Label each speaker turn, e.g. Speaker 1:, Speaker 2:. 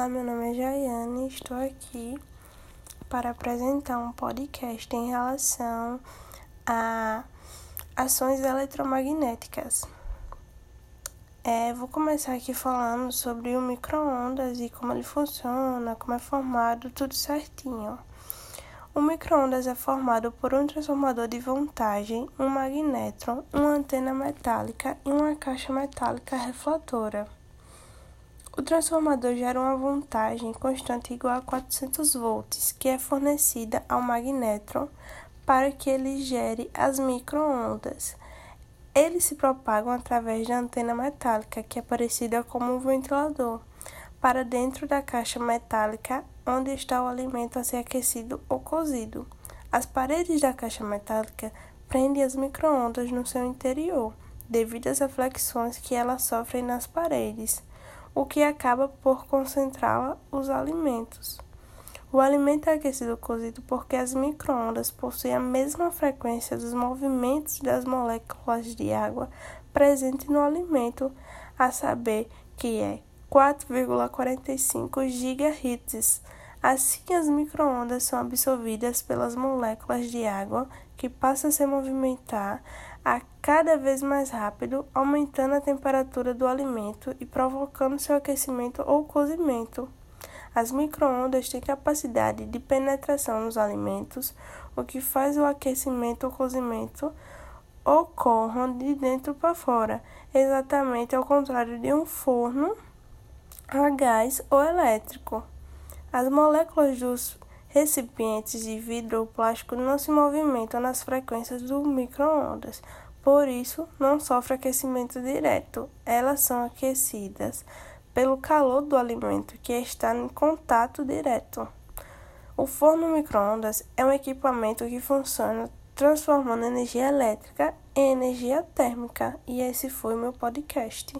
Speaker 1: Olá, meu nome é Jaiane e estou aqui para apresentar um podcast em relação a ações eletromagnéticas. É, vou começar aqui falando sobre o micro-ondas e como ele funciona, como é formado, tudo certinho. O micro-ondas é formado por um transformador de voltagem, um magnétron, uma antena metálica e uma caixa metálica refletora. O transformador gera uma voltagem constante igual a 400 volts, que é fornecida ao magnétron para que ele gere as microondas. Eles se propagam através da antena metálica, que é parecida como um ventilador, para dentro da caixa metálica onde está o alimento a ser aquecido ou cozido. As paredes da caixa metálica prendem as microondas no seu interior, devido às reflexões que elas sofrem nas paredes o que acaba por concentrar os alimentos. O alimento é aquecido cozido porque as microondas possuem a mesma frequência dos movimentos das moléculas de água presentes no alimento, a saber que é 4,45 GHz. Assim, as microondas são absorvidas pelas moléculas de água que passam a se movimentar a cada vez mais rápido, aumentando a temperatura do alimento e provocando seu aquecimento ou cozimento. As microondas têm capacidade de penetração nos alimentos, o que faz o aquecimento ou cozimento ocorram de dentro para fora, exatamente ao contrário de um forno a gás ou elétrico. As moléculas dos recipientes de vidro ou plástico não se movimentam nas frequências do micro-ondas, por isso não sofrem aquecimento direto. Elas são aquecidas pelo calor do alimento que está em contato direto. O forno micro-ondas é um equipamento que funciona transformando energia elétrica em energia térmica, e esse foi meu podcast.